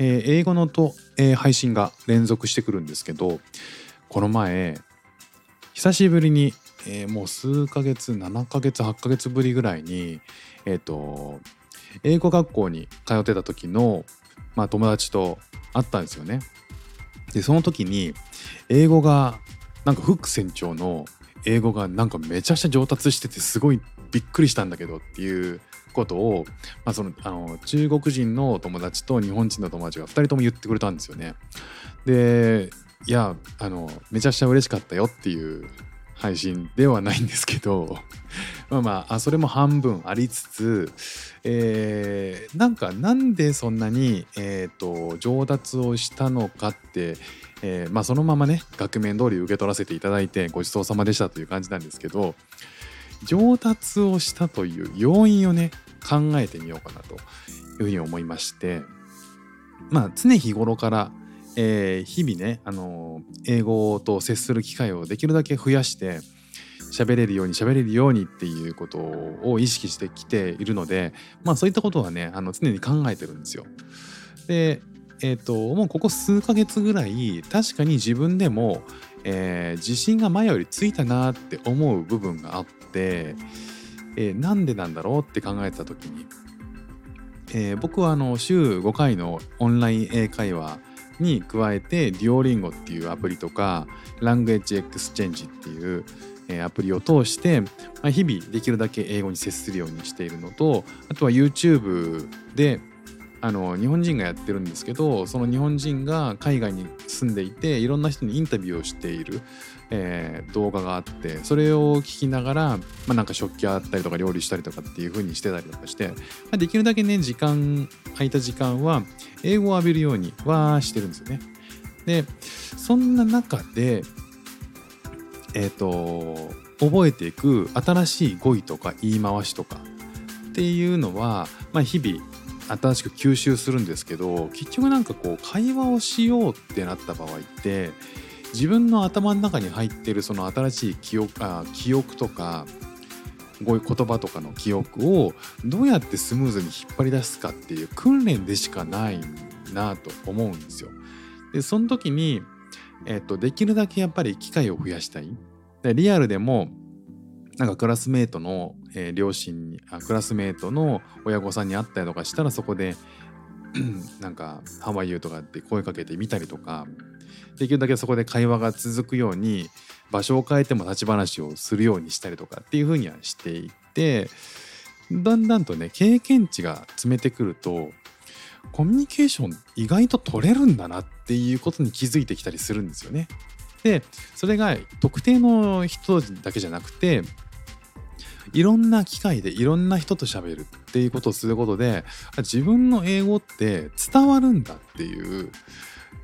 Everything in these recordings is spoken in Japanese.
えー英語のと、えー配信が連続してくるんですけど、この前、久しぶりに、えーもう数ヶ月、7ヶ月、8ヶ月ぶりぐらいに、えっ、と、英語学校に通ってた時の、まあ、友達と会ったんですよね。でその時に英語がなんかフック船長の英語がなんかめちゃくちゃ上達しててすごいびっくりしたんだけどっていうことを、まあ、そのあの中国人の友達と日本人の友達が2人とも言ってくれたんですよね。でいやあのめちゃくちゃ嬉しかったよっていう配信ではないんですけど まあまあそれも半分ありつつ、えーなんかなんでそんなに、えー、と上達をしたのかって、えーまあ、そのままね額面通り受け取らせていただいてごちそうさまでしたという感じなんですけど上達をしたという要因をね考えてみようかなというふうに思いましてまあ常日頃から、えー日々ね、あのー英語と接する機会をできるだけ増やして喋れるように喋れるようにっていうことを意識してきているのでまあそういったことはねあの常に考えてるんですよ。でえっ、ともうここ数ヶ月ぐらい確かに自分でも、えー自信が前よりついたなって思う部分があって、えーなんでなんだろうって考えた時に、えー僕はあの週5回のオンライン英会話に加えて Duolingo っていうアプリとか Language Exchange っていう、アプリを通して、まあ、日々できるだけ英語に接するようにしているのとあとは YouTube であの日本人がやってるんですけどその日本人が海外に住んでいていろんな人にインタビューをしている、えー動画があってそれを聞きながら、まあ、なんか食器洗ったりとか料理したりとかっていう風にしてたりとかして、まあ、できるだけね時間空いた時間は英語を浴びるようにはしてるんですよね。でそんな中でえっ、と覚えていく新しい語彙とか言い回しとかっていうのは、まあ、日々新しく吸収するんですけど結局なんかこう会話をしようってなった場合って自分の頭の中に入ってるその新しい記憶あ記憶とか語彙言葉とかの記憶をどうやってスムーズに引っ張り出すかっていう訓練でしかないなと思うんですよ。でその時に、えっと、できるだけやっぱり機会を増やしたい。でリアルでもなんかクラスメートの、えー両親にあクラスメートの親御さんに会ったりとかしたらそこでなんか「How are you?」とかって声かけてみたりとかできるだけそこで会話が続くように場所を変えても立ち話をするようにしたりとかっていうふうにはしていてだんだんとね経験値が詰めてくるとコミュニケーション意外と取れるんだなっていうことに気づいてきたりするんですよね。でそれが特定の人だけじゃなくていろんな機会でいろんな人と喋るっていうことをすることで自分の英語って伝わるんだっていう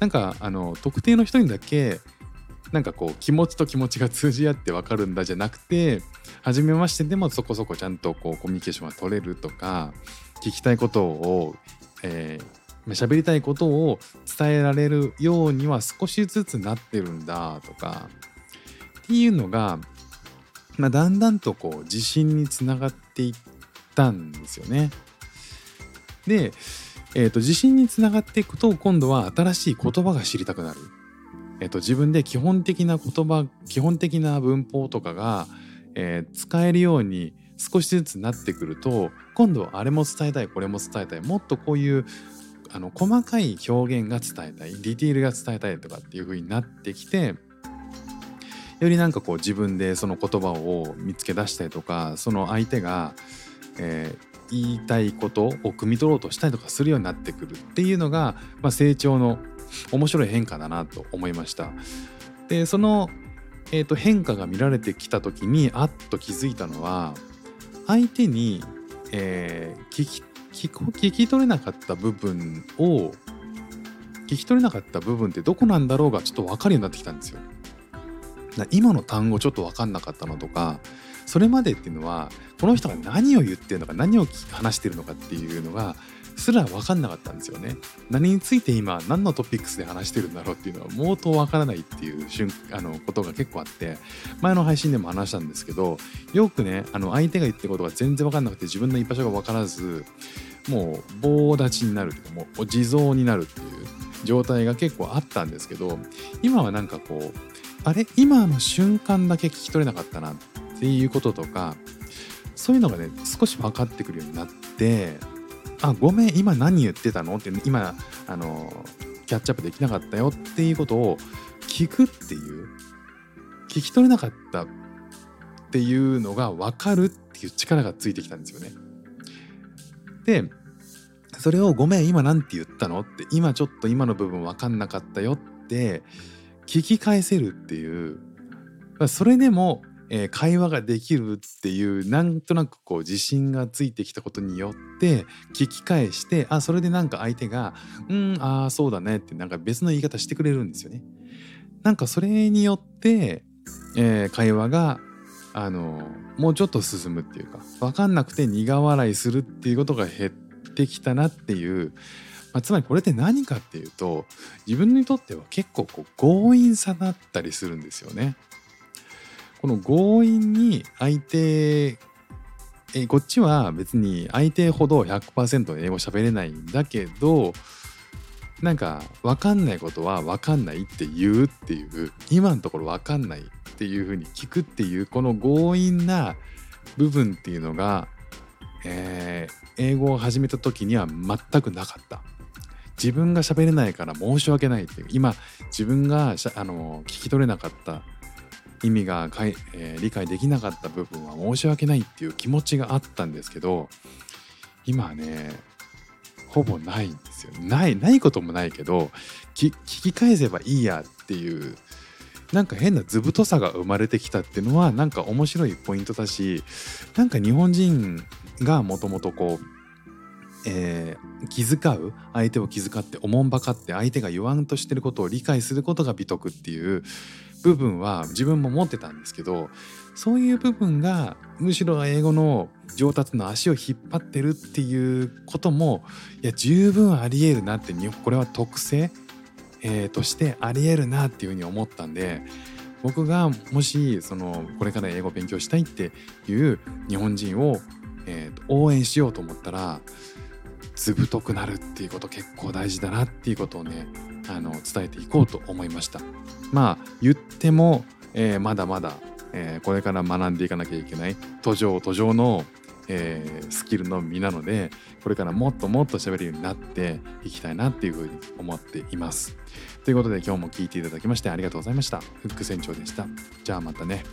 なんかあの特定の人にだけなんかこう気持ちと気持ちが通じ合って分かるんだじゃなくて初めましてでもそこそこちゃんとこうコミュニケーションが取れるとか聞きたいことを、えーまあ喋りたいことを伝えられるようには少しずつなってるんだとかっていうのが、まあ、だんだんとこう自信につながっていったんですよね。で、えー、と自信につながっていくと今度は新しい言葉が知りたくなる。えー、と自分で基本的な言葉基本的な文法とかが、えー使えるように少しずつなってくると今度はあれも伝えたいこれも伝えたいもっとこういうあの細かい表現が伝えたいディティールが伝えたいとかっていう風になってきてよりなんかこう自分でその言葉を見つけ出したりとかその相手が、えー言いたいことを汲み取ろうとしたりとかするようになってくるっていうのが、まあ、成長の面白い変化だなと思いました。でその、えーと変化が見られてきた時にあっと気づいたのは相手に、えー聞き聞こ聞き取れなかった部分を聞き取れなかった部分ってどこなんだろうがちょっと分かるようになってきたんですよ。今の単語ちょっと分かんなかったのとかそれまでっていうのはこの人が何を言ってるのか何を話してるのかっていうのがすら分かんなかったんですよね。何について今何のトピックスで話してるんだろうっていうのは毛頭分からないっていう瞬あのことが結構あって前の配信でも話したんですけどよくねあの相手が言ってることが全然分かんなくて自分の居場所が分からずもう棒立ちになるというかもう地蔵になるっていう状態が結構あったんですけど今はなんかこうあれ？今の瞬間だけ聞き取れなかったなっていうこととかそういうのがね少し分かってくるようになってあごめん今何言ってたの？って今あのキャッチアップできなかったよっていうことを聞くっていう聞き取れなかったっていうのが分かるっていう力がついてきたんですよね。でそれを「ごめん今何て言ったの?」って今ちょっと今の部分分かんなかったよって聞き返せるっていうそれでも、えー、会話ができるっていうなんとなくこう自信がついてきたことによって聞き返してあそれでなんか相手が「うんああそうだね」ってなんか別の言い方してくれるんですよね。なんかそれによって、えー、会話があのもうちょっと進むっていうか分かんなくて苦笑いするっていうことが減ってきたなっていうまあ、つまりこれって何かっていうと自分にとっては結構こう強引さだったりするんですよね。この強引に相手えこっちは別に相手ほど100%英語喋れないんだけどなんか分かんないことは分かんないって言うっていう今のところ分かんないっていうふうに聞くっていうこの強引な部分っていうのが、えー、英語を始めた時には全くなかった。自分が喋れないから申し訳ないっていう。今自分があの聞き取れなかった意味がかい、えー、理解できなかった部分は申し訳ないっていう気持ちがあったんですけど今はねほぼないんですよ。ないないこともないけど聞き返せばいいやっていうなんか変な図太さが生まれてきたっていうのはなんか面白いポイントだしなんか日本人がもともとこうえー、気遣う相手を気遣っておもんばかって相手が言わんとしてることを理解することが美徳っていう部分は自分も持ってたんですけどそういう部分がむしろ英語の上達の足を引っ張ってるっていうこともいや十分ありえるなってこれは特性、えー、としてありえるなっていうふうに思ったんで僕がもしそのこれから英語を勉強したいっていう日本人を、えー、応援しようと思ったら図太くなるっていうこと結構大事だなっていうことをねあの伝えていこうと思いました。まあ言っても、えー、まだまだ、えー、これから学んでいかなきゃいけない途上途上の、えー、スキルの身なのでこれからもっともっと喋るようになっていきたいなっていうふうに思っています。ということで今日も聞いていただきましてありがとうございました。フック船長でした。じゃあまたね。